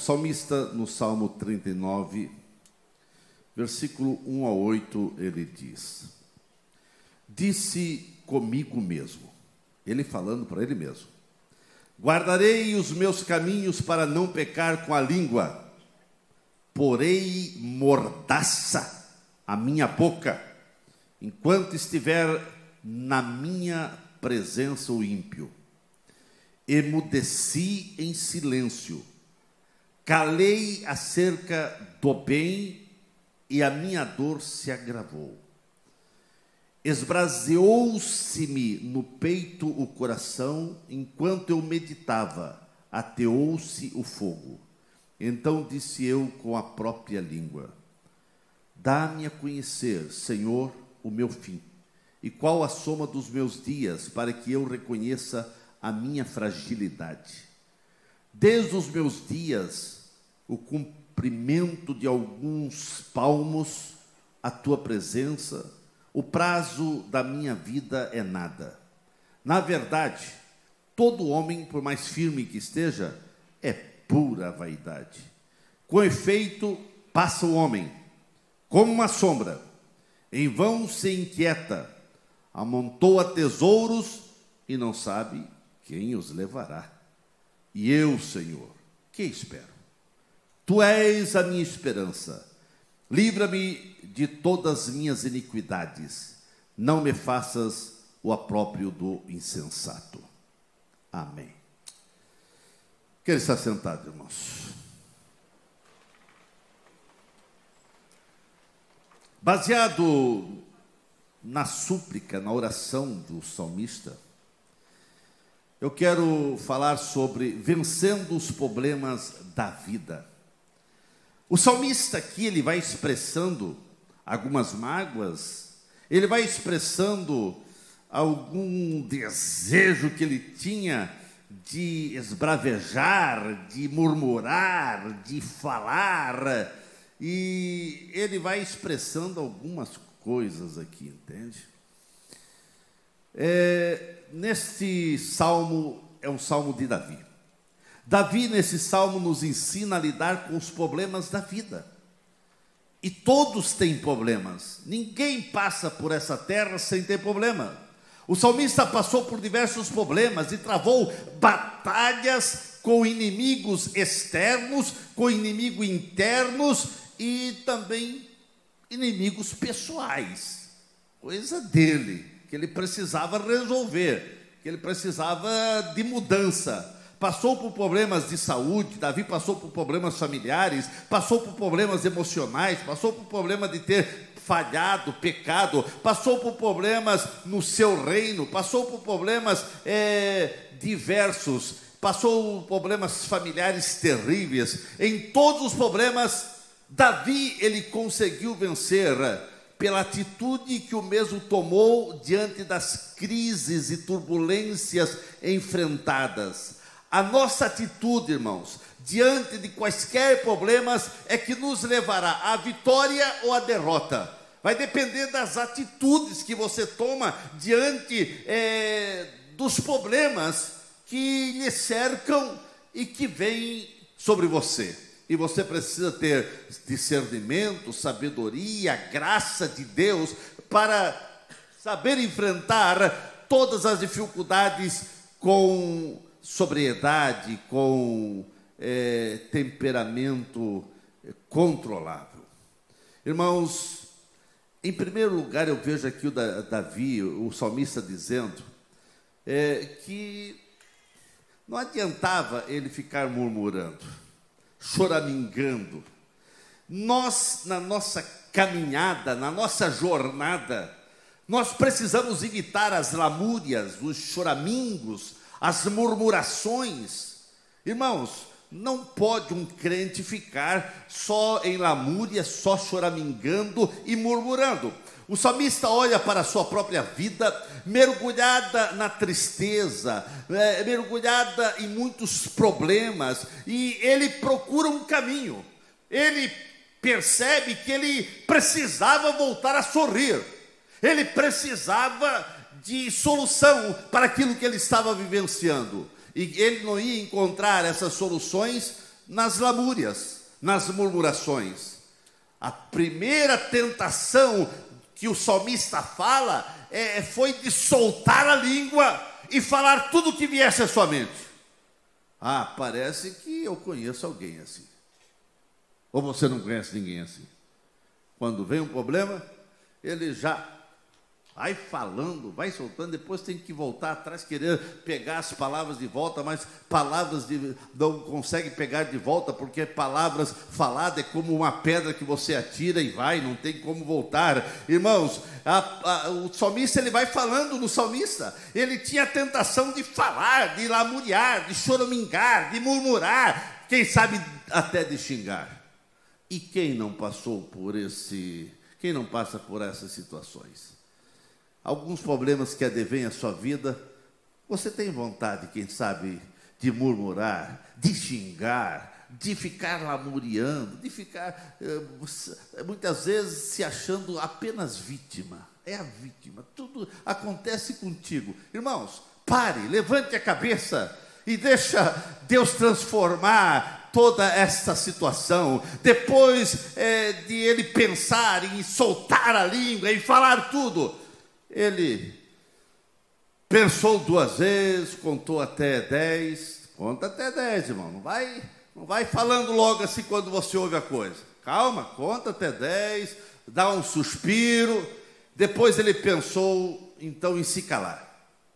Salmista, no Salmo 39, versículo 1 a 8, ele diz: Disse comigo mesmo, ele falando para ele mesmo: Guardarei os meus caminhos para não pecar com a língua, porei mordaça a minha boca, enquanto estiver na minha presença o ímpio. Emudeci em silêncio Calei acerca do bem e a minha dor se agravou. Esbraseou-se-me no peito o coração, enquanto eu meditava, ateou-se o fogo. Então disse eu com a própria língua: Dá-me a conhecer, Senhor, o meu fim, e qual a soma dos meus dias, para que eu reconheça a minha fragilidade. Desde os meus dias, o cumprimento de alguns palmos à tua presença, o prazo da minha vida é nada. Na verdade, todo homem, por mais firme que esteja, é pura vaidade. Com efeito, passa o homem, como uma sombra, em vão se inquieta, amontoa tesouros e não sabe quem os levará. E eu, Senhor, que espero? Tu és a minha esperança. Livra-me de todas as minhas iniquidades. Não me faças o apróprio do insensato. Amém. Quer estar sentado, irmãos? Baseado na súplica, na oração do salmista, eu quero falar sobre vencendo os problemas da vida. O salmista aqui, ele vai expressando algumas mágoas, ele vai expressando algum desejo que ele tinha de esbravejar, de murmurar, de falar, e ele vai expressando algumas coisas aqui, entende? É, neste salmo é um salmo de Davi. Davi, nesse salmo, nos ensina a lidar com os problemas da vida. E todos têm problemas. Ninguém passa por essa terra sem ter problema. O salmista passou por diversos problemas e travou batalhas com inimigos externos, com inimigos internos e também inimigos pessoais. Coisa dele que ele precisava resolver, que ele precisava de mudança. Passou por problemas de saúde, Davi passou por problemas familiares, passou por problemas emocionais, passou por problema de ter falhado, pecado, passou por problemas no seu reino, passou por problemas é, diversos, passou por problemas familiares terríveis. Em todos os problemas, Davi ele conseguiu vencer pela atitude que o mesmo tomou diante das crises e turbulências enfrentadas. A nossa atitude, irmãos, diante de quaisquer problemas, é que nos levará à vitória ou à derrota. Vai depender das atitudes que você toma diante é, dos problemas que lhe cercam e que vêm sobre você e você precisa ter discernimento, sabedoria, graça de Deus para saber enfrentar todas as dificuldades com sobriedade, com é, temperamento controlável. Irmãos, em primeiro lugar, eu vejo aqui o Davi, o salmista, dizendo é, que não adiantava ele ficar murmurando choramingando. Nós, na nossa caminhada, na nossa jornada, nós precisamos evitar as lamúrias, os choramingos, as murmurações. Irmãos, não pode um crente ficar só em lamúria, só choramingando e murmurando. O salmista olha para a sua própria vida, mergulhada na tristeza, é, mergulhada em muitos problemas, e ele procura um caminho. Ele percebe que ele precisava voltar a sorrir, ele precisava de solução para aquilo que ele estava vivenciando, e ele não ia encontrar essas soluções nas lamúrias, nas murmurações. A primeira tentação que o salmista fala é, foi de soltar a língua e falar tudo o que viesse à sua mente. Ah, parece que eu conheço alguém assim. Ou você não conhece ninguém assim? Quando vem um problema, ele já vai falando, vai soltando, depois tem que voltar atrás, querer pegar as palavras de volta, mas palavras de, não consegue pegar de volta, porque palavras faladas é como uma pedra que você atira e vai, não tem como voltar. Irmãos, a, a, o salmista ele vai falando no salmista, ele tinha a tentação de falar, de lamuriar, de choramingar, de murmurar, quem sabe até de xingar. E quem não passou por esse, quem não passa por essas situações? Alguns problemas que advêm à sua vida, você tem vontade, quem sabe, de murmurar, de xingar, de ficar lamuriando, de ficar eh, muitas vezes se achando apenas vítima. É a vítima, tudo acontece contigo. Irmãos, pare, levante a cabeça e deixa Deus transformar toda esta situação, depois é, de ele pensar em soltar a língua, em falar tudo, ele pensou duas vezes, contou até dez, conta até dez, irmão, não vai, não vai falando logo assim quando você ouve a coisa. Calma, conta até dez, dá um suspiro, depois ele pensou então em se calar.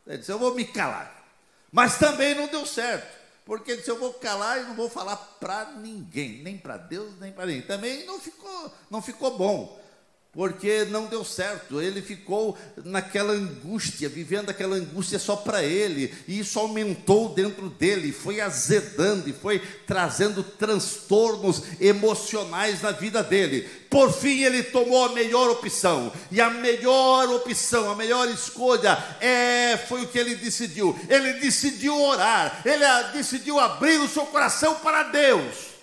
Ele disse: Eu vou me calar. Mas também não deu certo. Porque ele disse, eu vou calar e não vou falar para ninguém, nem para Deus, nem para ninguém. Também não ficou, não ficou bom porque não deu certo. Ele ficou naquela angústia, vivendo aquela angústia só para ele, e isso aumentou dentro dele, foi azedando e foi trazendo transtornos emocionais na vida dele. Por fim, ele tomou a melhor opção, e a melhor opção, a melhor escolha é foi o que ele decidiu. Ele decidiu orar, ele decidiu abrir o seu coração para Deus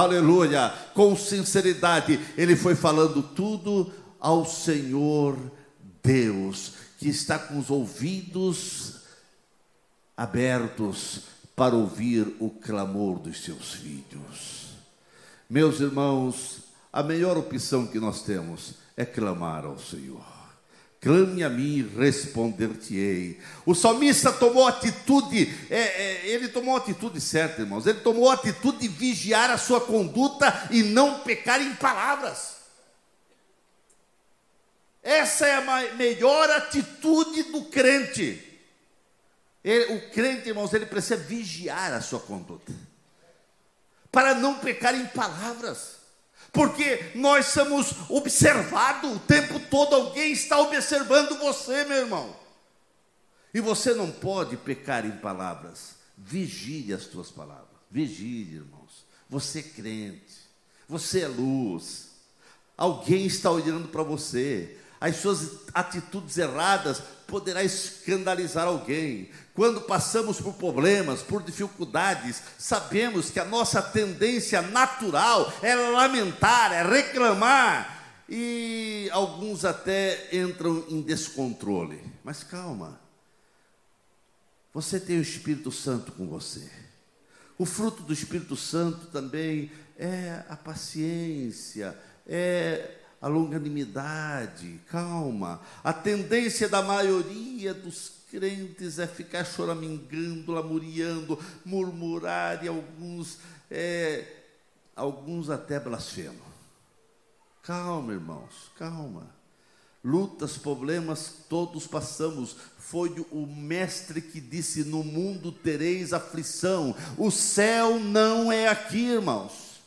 aleluia, com sinceridade, ele foi falando tudo ao Senhor Deus, que está com os ouvidos abertos para ouvir o clamor dos seus filhos. Meus irmãos, a melhor opção que nós temos é clamar ao Senhor. Clame a mim, responder-te-ei. O salmista tomou atitude, é, é, ele tomou atitude certa, irmãos. Ele tomou atitude de vigiar a sua conduta e não pecar em palavras. Essa é a melhor atitude do crente. Ele, o crente, irmãos, ele precisa vigiar a sua conduta para não pecar em palavras porque nós somos observados o tempo todo, alguém está observando você, meu irmão. E você não pode pecar em palavras, vigie as tuas palavras, vigie, irmãos. Você é crente, você é luz, alguém está olhando para você, as suas atitudes erradas poderá escandalizar alguém. Quando passamos por problemas, por dificuldades, sabemos que a nossa tendência natural é lamentar, é reclamar, e alguns até entram em descontrole. Mas calma, você tem o Espírito Santo com você. O fruto do Espírito Santo também é a paciência, é a longanimidade, calma. A tendência da maioria dos crentes é ficar choramingando, lamuriando, murmurar e alguns, é, alguns até blasfemam. Calma, irmãos, calma. Lutas, problemas, todos passamos. Foi o mestre que disse: No mundo tereis aflição. O céu não é aqui, irmãos.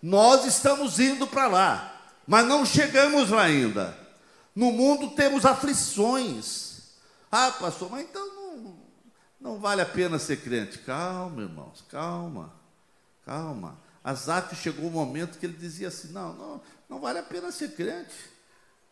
Nós estamos indo para lá mas não chegamos lá ainda. No mundo temos aflições. Ah, pastor, mas então não, não vale a pena ser crente. Calma, irmãos, calma, calma. Asaf chegou um momento que ele dizia assim: não, não, não vale a pena ser crente.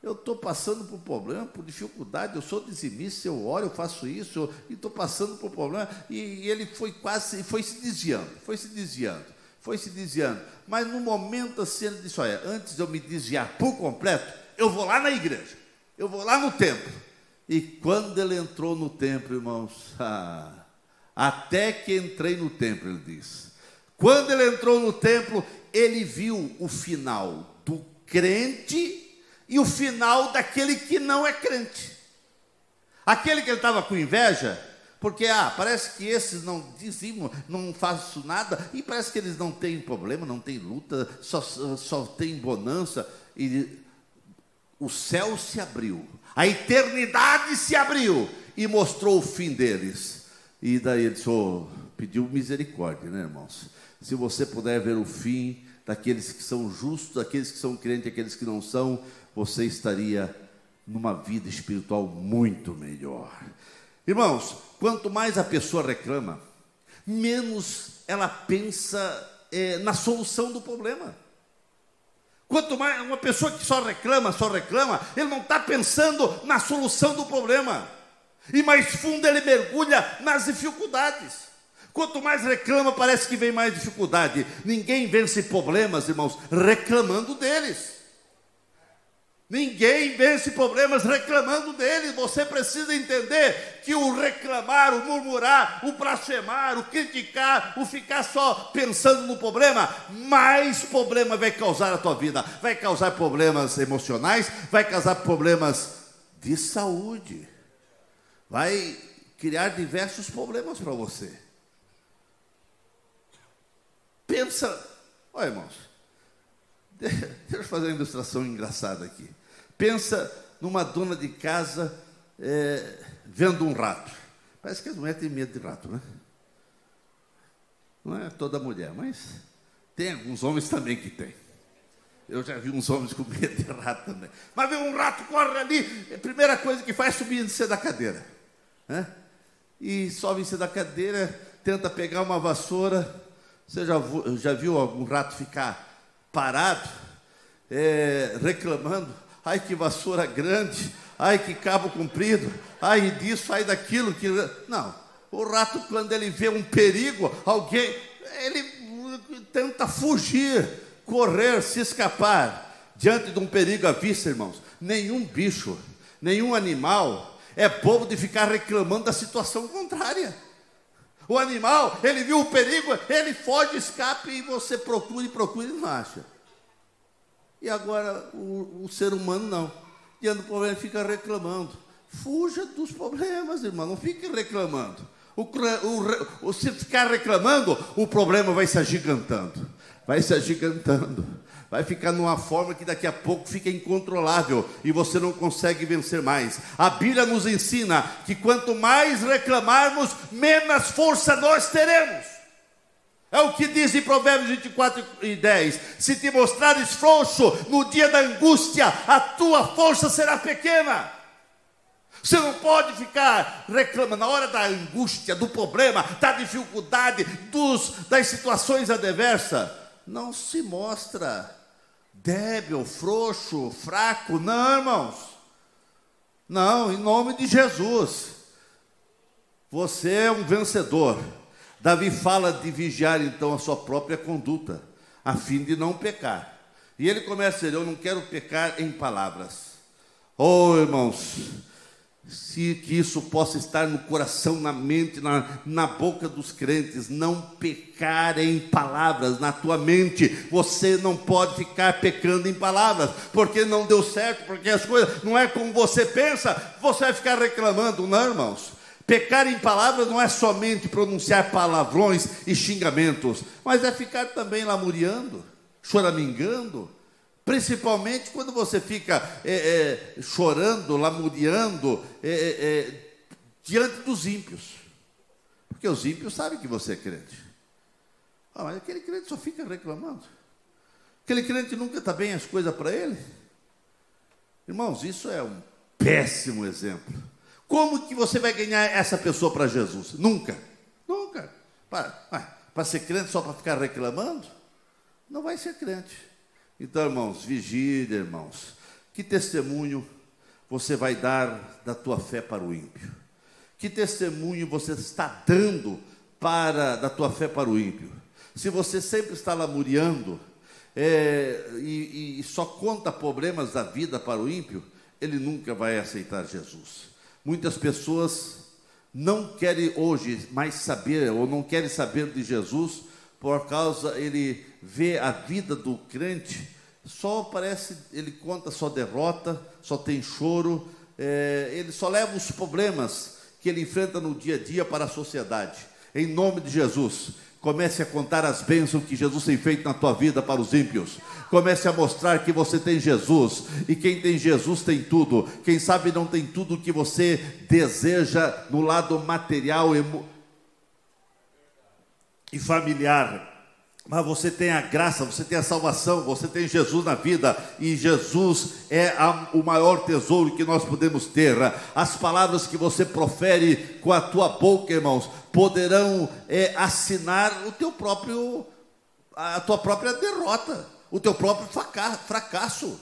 Eu estou passando por problema, por dificuldade, eu sou dizimista, eu oro, eu faço isso, e estou passando por problema. E, e ele foi quase, foi se desviando, foi se desviando foi se desviando. Mas no momento assim, ele disse: Olha, antes de eu me desviar por completo, eu vou lá na igreja, eu vou lá no templo. E quando ele entrou no templo, irmãos, ah, até que entrei no templo, ele disse. Quando ele entrou no templo, ele viu o final do crente e o final daquele que não é crente. Aquele que ele estava com inveja, porque ah, parece que esses não dizimam, não faço nada, e parece que eles não têm problema, não têm luta, só, só tem bonança. E o céu se abriu, a eternidade se abriu e mostrou o fim deles. E daí ele disse, oh, pediu misericórdia, né, irmãos? Se você puder ver o fim daqueles que são justos, daqueles que são crentes, daqueles que não são, você estaria numa vida espiritual muito melhor. Irmãos, quanto mais a pessoa reclama, menos ela pensa é, na solução do problema. Quanto mais uma pessoa que só reclama, só reclama, ele não está pensando na solução do problema. E mais fundo ele mergulha nas dificuldades. Quanto mais reclama, parece que vem mais dificuldade. Ninguém vence problemas, irmãos, reclamando deles. Ninguém vence problemas reclamando deles. Você precisa entender que o reclamar, o murmurar, o blasfemar, o criticar, o ficar só pensando no problema, mais problema vai causar a tua vida. Vai causar problemas emocionais, vai causar problemas de saúde. Vai criar diversos problemas para você. Pensa, olha irmãos, deixa eu fazer uma ilustração engraçada aqui. Pensa numa dona de casa é, vendo um rato. Parece que as mulheres têm medo de rato, né? Não é toda mulher, mas tem alguns homens também que têm. Eu já vi uns homens com medo de rato também. Mas vê um rato, corre ali, a primeira coisa que faz é subir em cima da cadeira. Né? E sobe em cima da cadeira, tenta pegar uma vassoura, você já, já viu algum rato ficar parado, é, reclamando? Ai, que vassoura grande, ai, que cabo comprido, ai, disso, ai, daquilo. Que... Não, o rato, quando ele vê um perigo, alguém, ele tenta fugir, correr, se escapar. Diante de um perigo à vista, irmãos, nenhum bicho, nenhum animal é bobo de ficar reclamando da situação contrária. O animal, ele viu o perigo, ele foge, escape e você procura e procura e não acha. E agora o, o ser humano não. Diante do problema, fica reclamando. Fuja dos problemas, irmão, não fique reclamando. O, o, o, se ficar reclamando, o problema vai se agigantando. Vai se agigantando vai ficar numa forma que daqui a pouco fica incontrolável e você não consegue vencer mais. A Bíblia nos ensina que quanto mais reclamarmos, menos força nós teremos. É o que diz em Provérbios 24 e 10: Se te mostrares frouxo no dia da angústia, a tua força será pequena. Você não pode ficar reclamando na hora da angústia, do problema, da dificuldade, dos, das situações adversas. Não se mostra débil, frouxo, fraco. Não, irmãos. Não, em nome de Jesus. Você é um vencedor. Davi fala de vigiar então a sua própria conduta, a fim de não pecar. E ele começa a dizer: Eu não quero pecar em palavras. Oh, irmãos, se que isso possa estar no coração, na mente, na, na boca dos crentes, não pecar em palavras, na tua mente, você não pode ficar pecando em palavras, porque não deu certo, porque as coisas não é como você pensa, você vai ficar reclamando, não, irmãos. Pecar em palavras não é somente pronunciar palavrões e xingamentos, mas é ficar também lamuriando, choramingando, Principalmente quando você fica é, é, chorando, lamuriando é, é, é, diante dos ímpios. Porque os ímpios sabem que você é crente. Ah, mas aquele crente só fica reclamando. Aquele crente nunca está bem as coisas para ele. Irmãos, isso é um péssimo exemplo. Como que você vai ganhar essa pessoa para Jesus? Nunca. Nunca. Para, ser crente só para ficar reclamando? Não vai ser crente. Então, irmãos, vigília, irmãos. Que testemunho você vai dar da tua fé para o ímpio? Que testemunho você está dando para da tua fé para o ímpio? Se você sempre está lamuriando é, e, e só conta problemas da vida para o ímpio, ele nunca vai aceitar Jesus. Muitas pessoas não querem hoje mais saber ou não querem saber de Jesus por causa ele vê a vida do crente, só parece, ele conta só derrota, só tem choro, é, ele só leva os problemas que ele enfrenta no dia a dia para a sociedade. Em nome de Jesus, comece a contar as bênçãos que Jesus tem feito na tua vida para os ímpios. Comece a mostrar que você tem Jesus e quem tem Jesus tem tudo. Quem sabe não tem tudo que você deseja no lado material e familiar mas você tem a graça, você tem a salvação, você tem Jesus na vida, e Jesus é a, o maior tesouro que nós podemos ter. As palavras que você profere com a tua boca, irmãos, poderão é, assinar o teu próprio, a tua própria derrota, o teu próprio fracasso.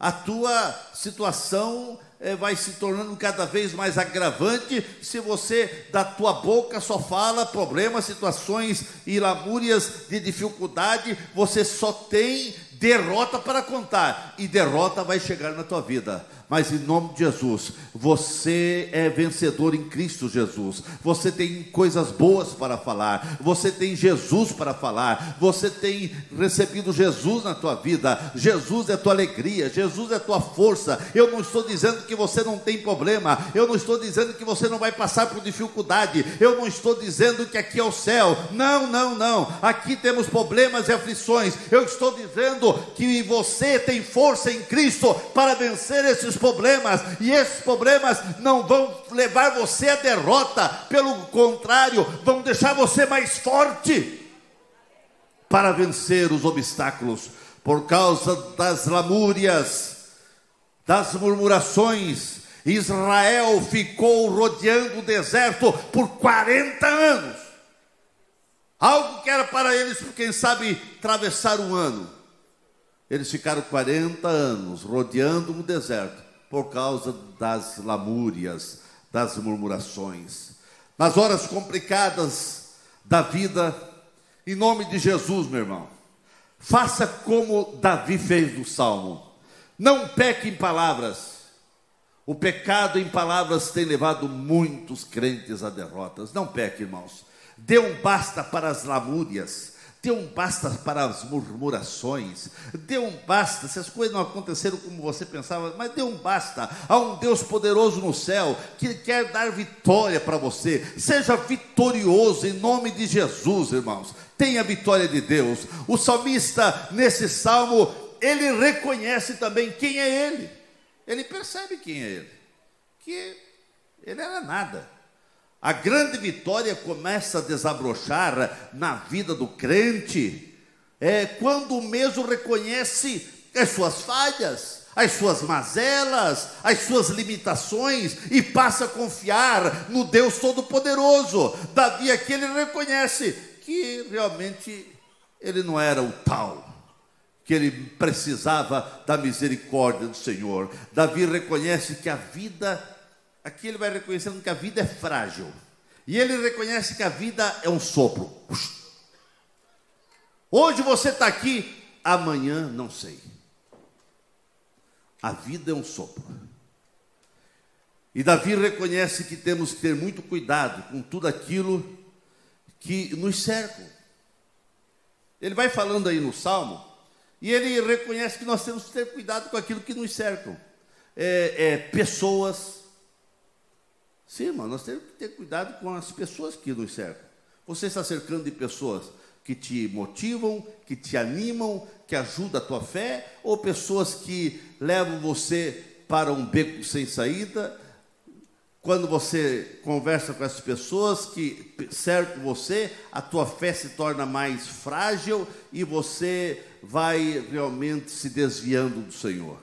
A tua situação é, vai se tornando cada vez mais agravante. Se você da tua boca só fala problemas, situações e lamúrias de dificuldade, você só tem derrota para contar. E derrota vai chegar na tua vida mas em nome de Jesus, você é vencedor em Cristo Jesus. Você tem coisas boas para falar, você tem Jesus para falar, você tem recebido Jesus na tua vida. Jesus é tua alegria, Jesus é tua força. Eu não estou dizendo que você não tem problema, eu não estou dizendo que você não vai passar por dificuldade, eu não estou dizendo que aqui é o céu. Não, não, não. Aqui temos problemas e aflições. Eu estou dizendo que você tem força em Cristo para vencer esses esses problemas, e esses problemas não vão levar você à derrota, pelo contrário, vão deixar você mais forte para vencer os obstáculos, por causa das lamúrias, das murmurações. Israel ficou rodeando o deserto por 40 anos. Algo que era para eles, quem sabe, atravessar um ano. Eles ficaram 40 anos rodeando um deserto por causa das lamúrias, das murmurações. Nas horas complicadas da vida, em nome de Jesus, meu irmão, faça como Davi fez no salmo. Não peque em palavras. O pecado em palavras tem levado muitos crentes a derrotas. Não peque, irmãos. Dê um basta para as lamúrias Dê um basta para as murmurações. Dê um basta se as coisas não aconteceram como você pensava, mas dê um basta. Há um Deus poderoso no céu que quer dar vitória para você. Seja vitorioso em nome de Jesus, irmãos. Tenha a vitória de Deus. O salmista, nesse salmo, ele reconhece também quem é ele. Ele percebe quem é ele. Que ele era nada. A grande vitória começa a desabrochar na vida do crente é quando o mesmo reconhece as suas falhas, as suas mazelas, as suas limitações e passa a confiar no Deus Todo-Poderoso. Davi aqui ele reconhece que realmente ele não era o tal, que ele precisava da misericórdia do Senhor. Davi reconhece que a vida aqui ele vai reconhecendo que a vida é frágil. E ele reconhece que a vida é um sopro. Hoje você está aqui, amanhã não sei. A vida é um sopro. E Davi reconhece que temos que ter muito cuidado com tudo aquilo que nos cerca. Ele vai falando aí no Salmo, e ele reconhece que nós temos que ter cuidado com aquilo que nos cercam. É, é, pessoas, Sim, irmão, nós temos que ter cuidado com as pessoas que nos cercam. Você está cercando de pessoas que te motivam, que te animam, que ajudam a tua fé, ou pessoas que levam você para um beco sem saída? Quando você conversa com essas pessoas que cercam você, a tua fé se torna mais frágil e você vai realmente se desviando do Senhor.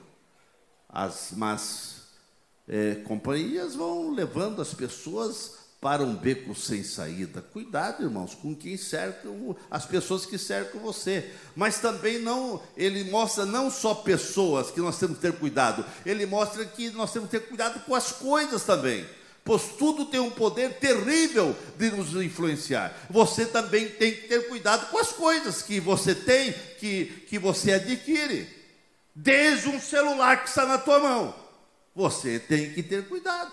As más é, companhias vão levando as pessoas para um beco sem saída. Cuidado, irmãos, com quem cerca as pessoas que cercam você. Mas também não, ele mostra não só pessoas que nós temos que ter cuidado, ele mostra que nós temos que ter cuidado com as coisas também. Pois tudo tem um poder terrível de nos influenciar. Você também tem que ter cuidado com as coisas que você tem, que, que você adquire. Desde um celular que está na tua mão você tem que ter cuidado.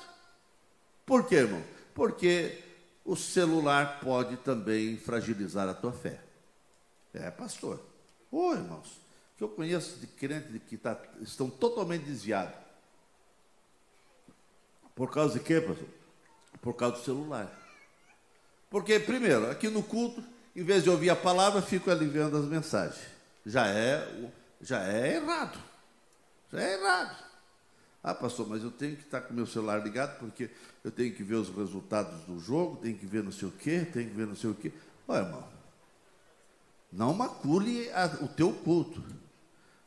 Por quê, irmão? Porque o celular pode também fragilizar a tua fé. É, pastor. Ô, irmãos, que eu conheço de crentes que tá, estão totalmente desviados. Por causa de quê, pastor? Por causa do celular. Porque, primeiro, aqui no culto, em vez de ouvir a palavra, fico ali vendo as mensagens. Já é, já é errado. Já é errado. Ah, pastor, mas eu tenho que estar com meu celular ligado porque eu tenho que ver os resultados do jogo, tenho que ver não sei o quê, tenho que ver não sei o quê. Olha, irmão, não macule a, o teu culto.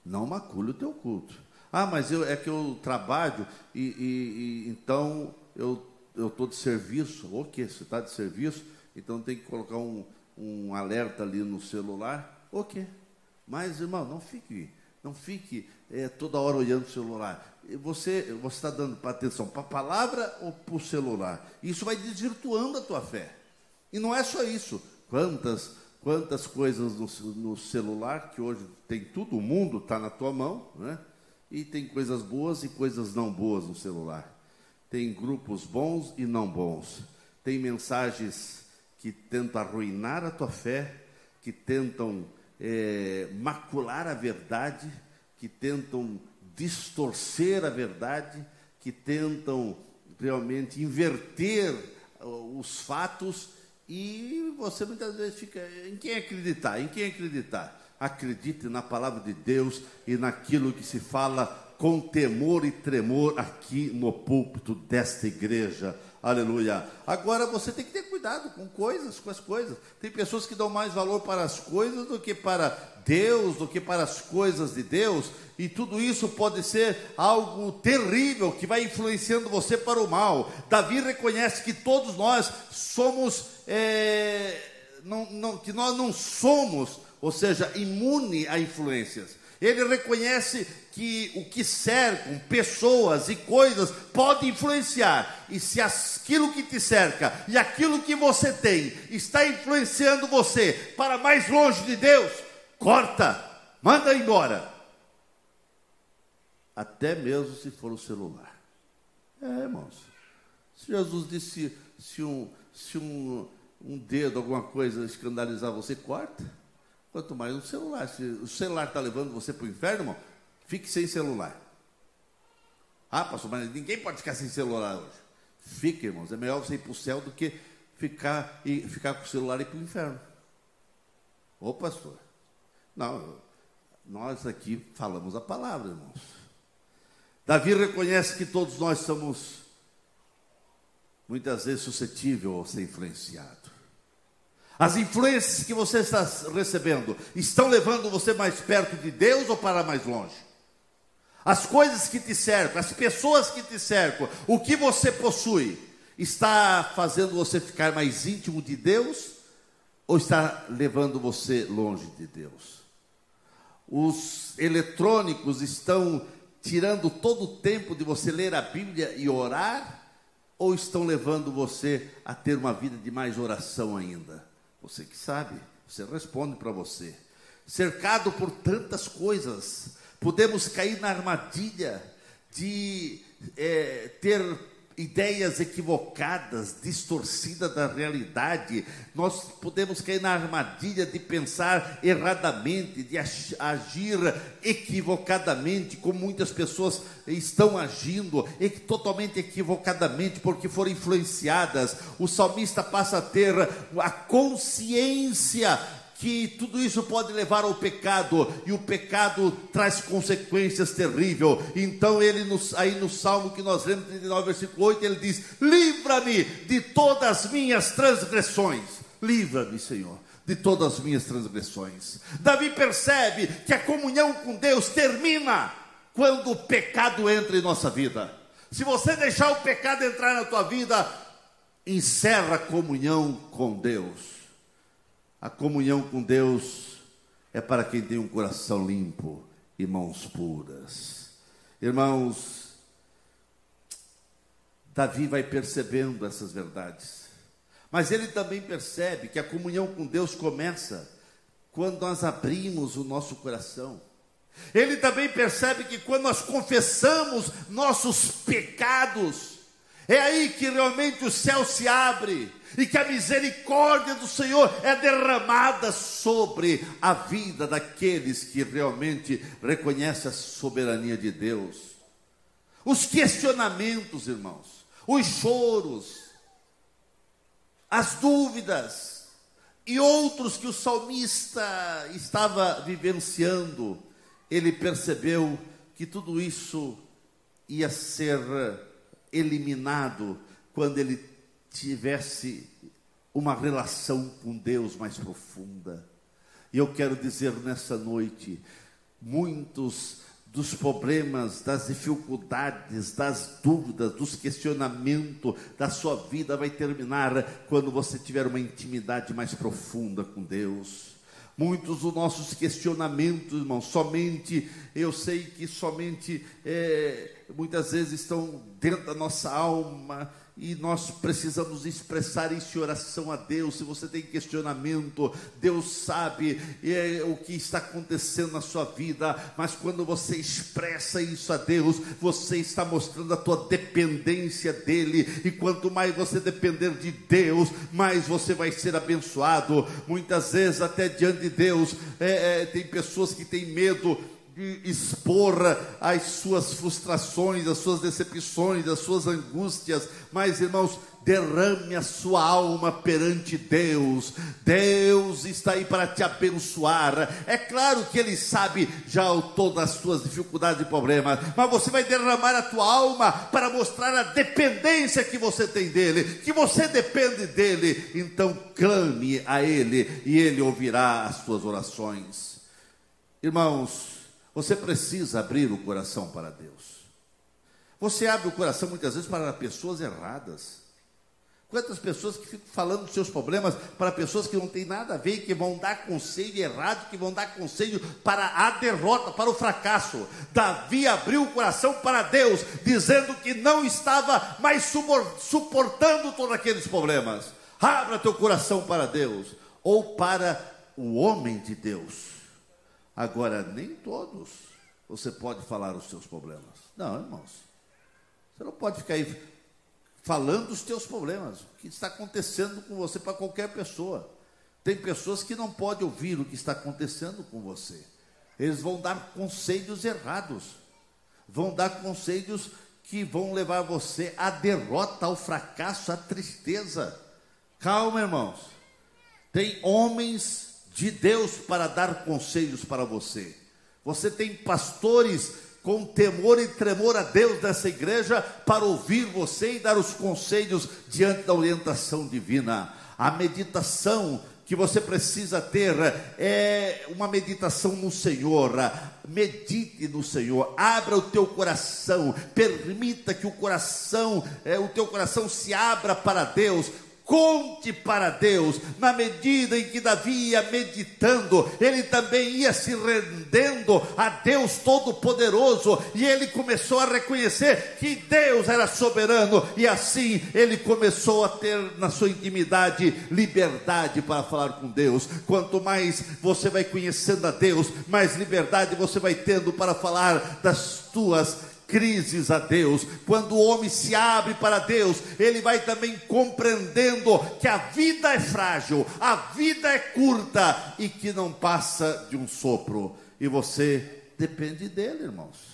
Não macule o teu culto. Ah, mas eu, é que eu trabalho e, e, e então eu estou de serviço. O que? Você está de serviço? Então tem que colocar um, um alerta ali no celular. O quê? Mas, irmão, não fique, não fique é, toda hora olhando o celular. Você está dando atenção para a palavra ou para o celular? Isso vai desvirtuando a tua fé. E não é só isso. Quantas Quantas coisas no, no celular, que hoje tem tudo, o mundo está na tua mão, né? E tem coisas boas e coisas não boas no celular. Tem grupos bons e não bons. Tem mensagens que tentam arruinar a tua fé, que tentam é, macular a verdade, que tentam distorcer a verdade, que tentam realmente inverter os fatos e você muitas vezes fica em quem acreditar? Em quem acreditar? Acredite na palavra de Deus e naquilo que se fala com temor e tremor aqui no púlpito desta igreja. Aleluia. Agora você tem que ter cuidado com coisas, com as coisas. Tem pessoas que dão mais valor para as coisas do que para Deus, do que para as coisas de Deus, e tudo isso pode ser algo terrível que vai influenciando você para o mal. Davi reconhece que todos nós somos, é, não, não, que nós não somos, ou seja, imune a influências. Ele reconhece que o que cercam, pessoas e coisas, pode influenciar. E se aquilo que te cerca e aquilo que você tem está influenciando você para mais longe de Deus, corta, manda embora. Até mesmo se for o celular. É, irmãos. Se Jesus disse, se um, se um, um dedo, alguma coisa escandalizar você, corta. Quanto mais um celular. Se o celular está levando você para o inferno, irmão, fique sem celular. Ah, pastor, mas ninguém pode ficar sem celular hoje. Fique, irmãos. É melhor você ir para o céu do que ficar, e, ficar com o celular e ir para o inferno. Ô, pastor. Não, nós aqui falamos a palavra, irmãos. Davi reconhece que todos nós somos muitas vezes suscetíveis a ser influenciado. As influências que você está recebendo estão levando você mais perto de Deus ou para mais longe? As coisas que te cercam, as pessoas que te cercam, o que você possui, está fazendo você ficar mais íntimo de Deus ou está levando você longe de Deus? Os eletrônicos estão tirando todo o tempo de você ler a Bíblia e orar, ou estão levando você a ter uma vida de mais oração ainda? Você que sabe, você responde para você. Cercado por tantas coisas, podemos cair na armadilha de é, ter ideias equivocadas, distorcidas da realidade. Nós podemos cair na armadilha de pensar erradamente, de agir equivocadamente, como muitas pessoas estão agindo, totalmente equivocadamente, porque foram influenciadas. O salmista passa a ter a consciência que tudo isso pode levar ao pecado, e o pecado traz consequências terríveis. Então, ele nos, aí no Salmo que nós lemos, 39, versículo 8, ele diz: Livra-me de todas as minhas transgressões. Livra-me, Senhor, de todas as minhas transgressões. Davi percebe que a comunhão com Deus termina quando o pecado entra em nossa vida. Se você deixar o pecado entrar na tua vida, encerra a comunhão com Deus. A comunhão com Deus é para quem tem um coração limpo e mãos puras. Irmãos, Davi vai percebendo essas verdades. Mas ele também percebe que a comunhão com Deus começa quando nós abrimos o nosso coração. Ele também percebe que quando nós confessamos nossos pecados, É aí que realmente o céu se abre e que a misericórdia do Senhor é derramada sobre a vida daqueles que realmente reconhecem a soberania de Deus. Os questionamentos, irmãos, os choros, as dúvidas e outros que o salmista estava vivenciando, ele percebeu que tudo isso ia ser eliminado quando ele tivesse uma relação com Deus mais profunda. E eu quero dizer nessa noite, muitos dos problemas, das dificuldades, das dúvidas, dos questionamentos da sua vida vai terminar quando você tiver uma intimidade mais profunda com Deus. Muitos dos nossos questionamentos, irmão, somente, eu sei que somente, é, muitas vezes estão dentro da nossa alma, e nós precisamos expressar isso em oração a Deus. Se você tem questionamento, Deus sabe é, o que está acontecendo na sua vida, mas quando você expressa isso a Deus, você está mostrando a tua dependência dEle, e quanto mais você depender de Deus, mais você vai ser abençoado. Muitas vezes, até diante de Deus, é, é, tem pessoas que têm medo de expor as suas frustrações, as suas decepções, as suas angústias, mas irmãos, derrame a sua alma perante Deus. Deus está aí para te abençoar. É claro que Ele sabe já todas as suas dificuldades e problemas, mas você vai derramar a tua alma para mostrar a dependência que você tem dele, que você depende dele. Então clame a Ele e Ele ouvirá as suas orações. Irmãos, você precisa abrir o coração para Deus. Você abre o coração muitas vezes para pessoas erradas. Quantas pessoas que ficam falando dos seus problemas para pessoas que não têm nada a ver, que vão dar conselho errado, que vão dar conselho para a derrota, para o fracasso. Davi abriu o coração para Deus, dizendo que não estava mais suportando todos aqueles problemas. Abra teu coração para Deus, ou para o homem de Deus. Agora, nem todos você pode falar os seus problemas. Não, irmãos. Você não pode ficar aí falando os teus problemas, o que está acontecendo com você para qualquer pessoa. Tem pessoas que não podem ouvir o que está acontecendo com você. Eles vão dar conselhos errados. Vão dar conselhos que vão levar você à derrota, ao fracasso, à tristeza. Calma, irmãos. Tem homens de Deus para dar conselhos para você. Você tem pastores com temor e tremor a Deus dessa igreja para ouvir você e dar os conselhos diante da orientação divina. A meditação que você precisa ter é uma meditação no Senhor. Medite no Senhor, abra o teu coração, permita que o coração, é, o teu coração se abra para Deus, Conte para Deus, na medida em que Davi ia meditando, ele também ia se rendendo a Deus Todo-Poderoso, e ele começou a reconhecer que Deus era soberano, e assim ele começou a ter na sua intimidade liberdade para falar com Deus. Quanto mais você vai conhecendo a Deus, mais liberdade você vai tendo para falar das tuas crises a Deus. Quando o homem se abre para Deus, ele vai também compreendendo que a vida é frágil, a vida é curta e que não passa de um sopro. E você depende dele, irmãos.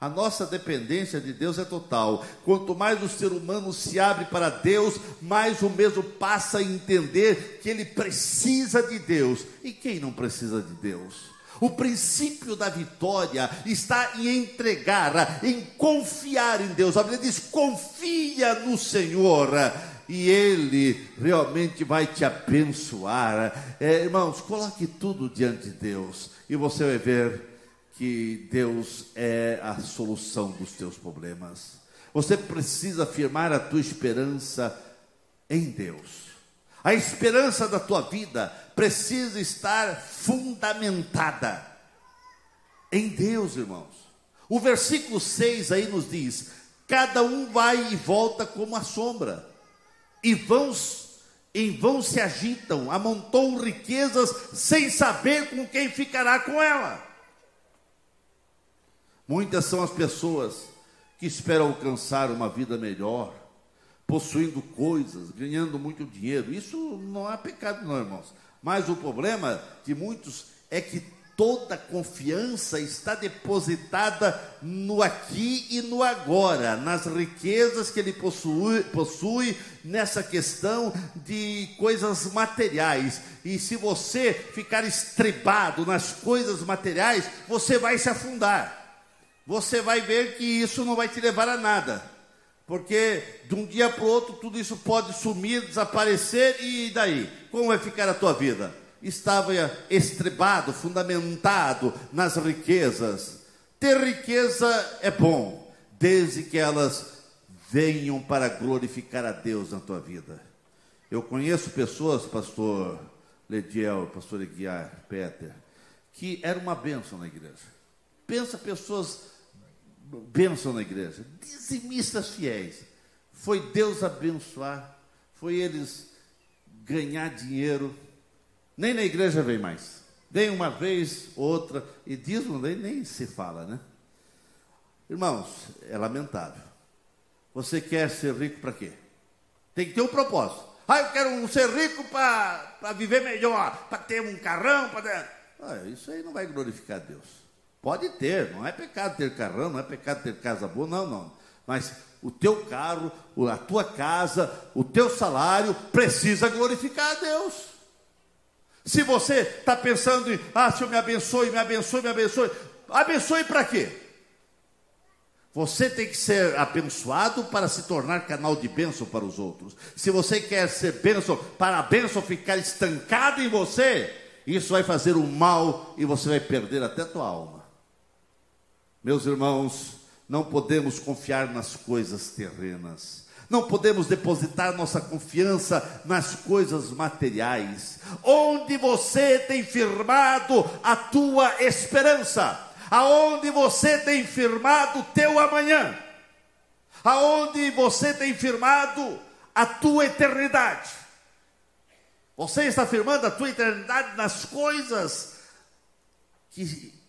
A nossa dependência de Deus é total. Quanto mais o ser humano se abre para Deus, mais o mesmo passa a entender que ele precisa de Deus. E quem não precisa de Deus? O princípio da vitória está em entregar, em confiar em Deus. A Bíblia diz: confia no Senhor e Ele realmente vai te abençoar. É, irmãos, coloque tudo diante de Deus e você vai ver que Deus é a solução dos teus problemas. Você precisa afirmar a tua esperança em Deus. A esperança da tua vida precisa estar fundamentada em Deus, irmãos. O versículo 6 aí nos diz: cada um vai e volta como a sombra, e vão em vão se agitam, amontou riquezas sem saber com quem ficará com ela. Muitas são as pessoas que espera alcançar uma vida melhor, possuindo coisas, ganhando muito dinheiro. Isso não é pecado, não, irmãos. Mas o problema de muitos é que toda confiança está depositada no aqui e no agora, nas riquezas que ele possui, possui, nessa questão de coisas materiais. E se você ficar estribado nas coisas materiais, você vai se afundar. Você vai ver que isso não vai te levar a nada. Porque de um dia para o outro tudo isso pode sumir, desaparecer e daí? Como vai ficar a tua vida? estava estribado, fundamentado nas riquezas. Ter riqueza é bom, desde que elas venham para glorificar a Deus na tua vida. Eu conheço pessoas, pastor Lediel, pastor Eguiar, Peter, que era uma bênção na igreja. Pensa pessoas bênção na igreja, dizimistas fiéis. Foi Deus abençoar, foi eles ganhar dinheiro, nem na igreja vem mais. Vem uma vez, outra, e dízimo nem, nem se fala, né? Irmãos, é lamentável. Você quer ser rico para quê? Tem que ter um propósito. Ah, eu quero ser rico para viver melhor, para ter um carrão, para. Ah, isso aí não vai glorificar Deus. Pode ter, não é pecado ter carrão, não é pecado ter casa boa, não, não. Mas o teu carro, a tua casa, o teu salário precisa glorificar a Deus. Se você está pensando em, ah, Senhor, me abençoe, me abençoe, me abençoe, abençoe para quê? Você tem que ser abençoado para se tornar canal de bênção para os outros. Se você quer ser bênção, para a bênção ficar estancada em você, isso vai fazer o mal e você vai perder até a tua alma. Meus irmãos, não podemos confiar nas coisas terrenas. Não podemos depositar nossa confiança nas coisas materiais. Onde você tem firmado a tua esperança? Aonde você tem firmado o teu amanhã? Aonde você tem firmado a tua eternidade? Você está firmando a tua eternidade nas coisas que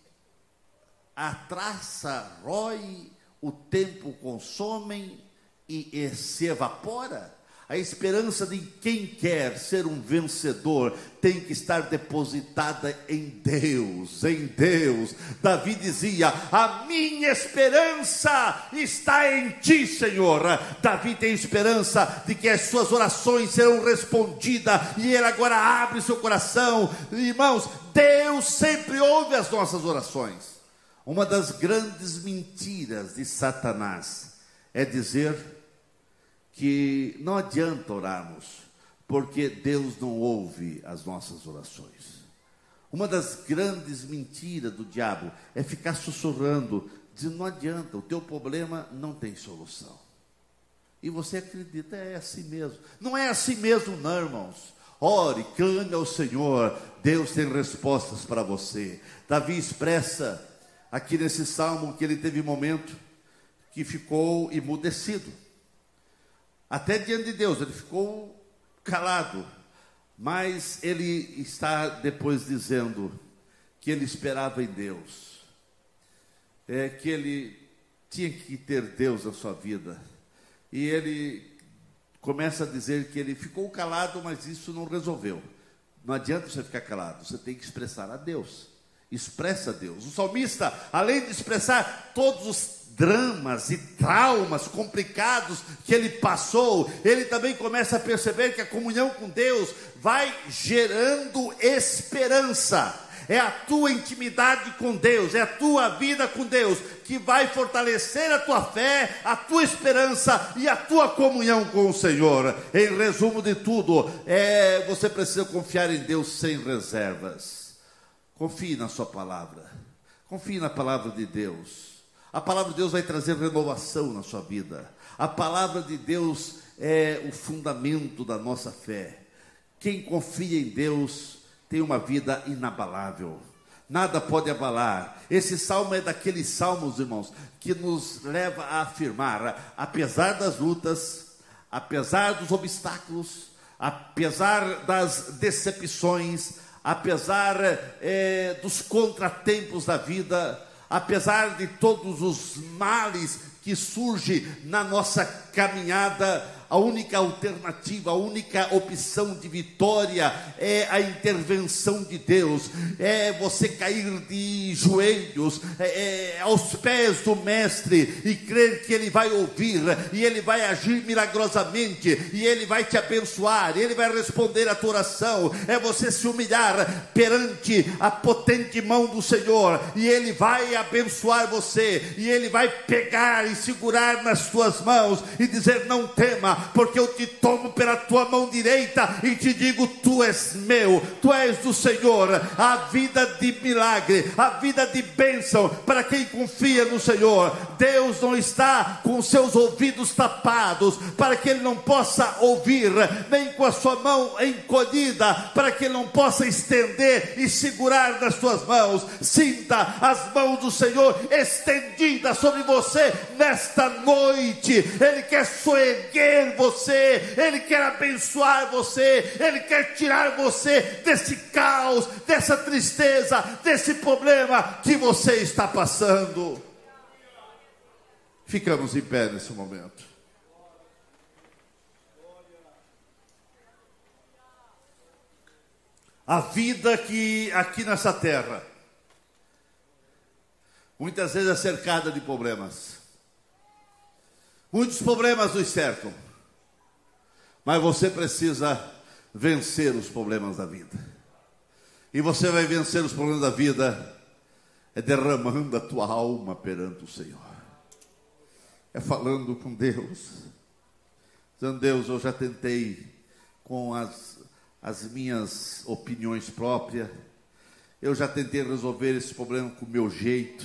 a traça rói, o tempo consomem e, se evapora. A esperança de quem quer ser um vencedor tem que estar depositada em Deus, em Deus. Davi dizia: A minha esperança está em ti, Senhor. Davi tem esperança de que as suas orações serão respondidas e ele agora abre seu coração. Irmãos, Deus sempre ouve as nossas orações. Uma das grandes mentiras de Satanás é dizer que não adianta orarmos, porque Deus não ouve as nossas orações. Uma das grandes mentiras do diabo é ficar sussurrando, dizendo: não adianta, o teu problema não tem solução. E você acredita, é assim mesmo. Não é assim mesmo, não, irmãos. Ore, clame ao Senhor, Deus tem respostas para você. Davi expressa aqui nesse salmo que ele teve um momento que ficou emudecido até diante de Deus, ele ficou calado, mas ele está depois dizendo que ele esperava em Deus, é, que ele tinha que ter Deus na sua vida, e ele começa a dizer que ele ficou calado, mas isso não resolveu. Não adianta você ficar calado, você tem que expressar a Deus. Expressa Deus. O salmista, além de expressar todos os dramas e traumas complicados que ele passou, ele também começa a perceber que a comunhão com Deus vai gerando esperança. É a tua intimidade com Deus, é a tua vida com Deus que vai fortalecer a tua fé, a tua esperança e a tua comunhão com o Senhor. Em resumo de tudo, é, você precisa confiar em Deus sem reservas. Confie na sua palavra. Confie na palavra de Deus. A palavra de Deus vai trazer renovação na sua vida. A palavra de Deus é o fundamento da nossa fé. Quem confia em Deus tem uma vida inabalável. Nada pode abalar. Esse salmo é daqueles salmos, irmãos, que nos leva a afirmar, apesar das lutas, apesar dos obstáculos, apesar das decepções, apesar é, dos contratempos da vida, apesar de todos os males que surgem na nossa caminhada, a única alternativa, a única opção de vitória é a intervenção de Deus, é você cair de joelhos é, é, aos pés do Mestre e crer que Ele vai ouvir e Ele vai agir milagrosamente e Ele vai te abençoar, Ele vai responder a tua oração. É você se humilhar perante a potente mão do Senhor e Ele vai abençoar você e Ele vai pegar e segurar nas tuas mãos e dizer: Não tema porque eu te tomo pela tua mão direita e te digo: Tu és meu, tu és do Senhor. A vida de milagre, a vida de bênção para quem confia no Senhor. Deus não está com seus ouvidos tapados para que ele não possa ouvir, nem com a sua mão encolhida para que ele não possa estender e segurar nas suas mãos. Sinta as mãos do Senhor estendidas sobre você nesta noite. Ele quer você, Ele quer abençoar você, Ele quer tirar você desse caos, dessa tristeza, desse problema que você está passando. Ficamos em pé nesse momento. A vida que aqui nessa terra, muitas vezes é cercada de problemas. Muitos problemas nos cercam. Mas você precisa vencer os problemas da vida. E você vai vencer os problemas da vida é derramando a tua alma perante o Senhor. É falando com Deus. Dizendo, Deus, eu já tentei com as, as minhas opiniões próprias. Eu já tentei resolver esse problema com o meu jeito.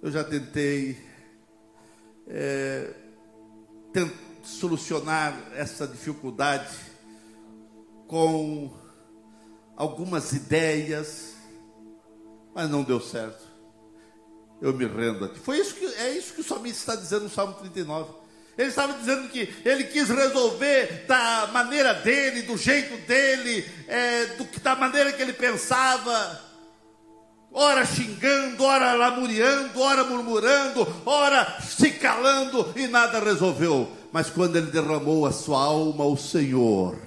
Eu já tentei é, solucionar essa dificuldade com algumas ideias, mas não deu certo. Eu me rendo a ti. Foi isso que, é isso que o salmista está dizendo no Salmo 39. Ele estava dizendo que ele quis resolver da maneira dele, do jeito dele, é, do, da maneira que ele pensava. Ora xingando, ora lamuriando, ora murmurando, ora se calando e nada resolveu mas quando ele derramou a sua alma ao Senhor,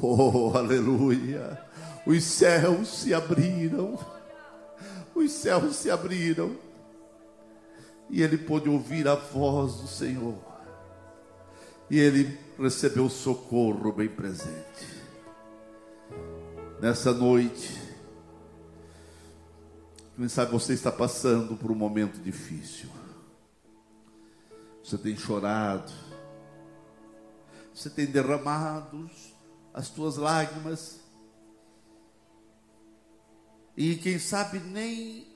oh, aleluia, os céus se abriram, os céus se abriram, e ele pôde ouvir a voz do Senhor, e ele recebeu socorro bem presente. Nessa noite, quem sabe você está passando por um momento difícil. Você tem chorado. Você tem derramado as tuas lágrimas. E quem sabe nem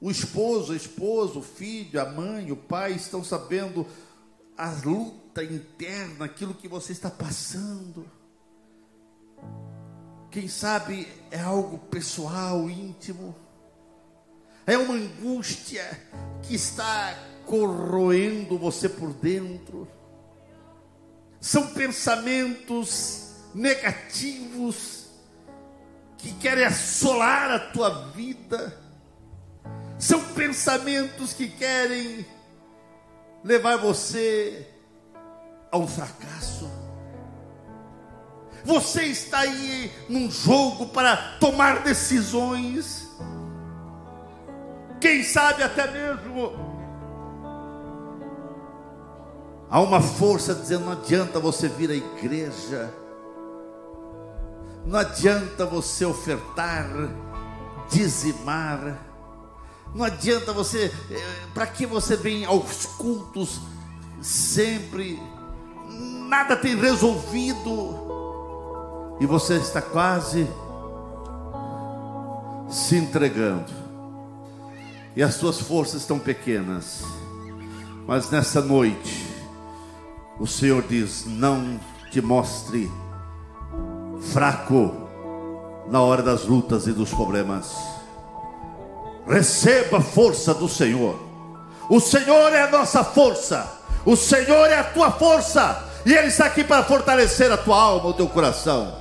o esposo, a esposa, o filho, a mãe, o pai estão sabendo a luta interna, aquilo que você está passando. Quem sabe é algo pessoal, íntimo. É uma angústia que está corroendo você por dentro. São pensamentos negativos que querem assolar a tua vida. São pensamentos que querem levar você ao fracasso. Você está aí num jogo para tomar decisões. Quem sabe até mesmo Há uma força dizendo: não adianta você vir à igreja, não adianta você ofertar, dizimar, não adianta você, eh, para que você vem aos cultos sempre, nada tem resolvido, e você está quase se entregando, e as suas forças estão pequenas, mas nessa noite, o Senhor diz: não te mostre fraco na hora das lutas e dos problemas. Receba a força do Senhor. O Senhor é a nossa força. O Senhor é a tua força. E Ele está aqui para fortalecer a tua alma, o teu coração.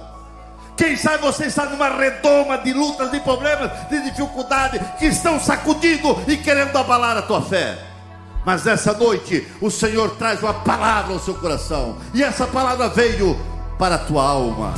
Quem sabe você está numa redoma de lutas, de problemas, de dificuldade, que estão sacudindo e querendo abalar a tua fé. Mas nessa noite, o Senhor traz uma palavra ao seu coração, e essa palavra veio para a tua alma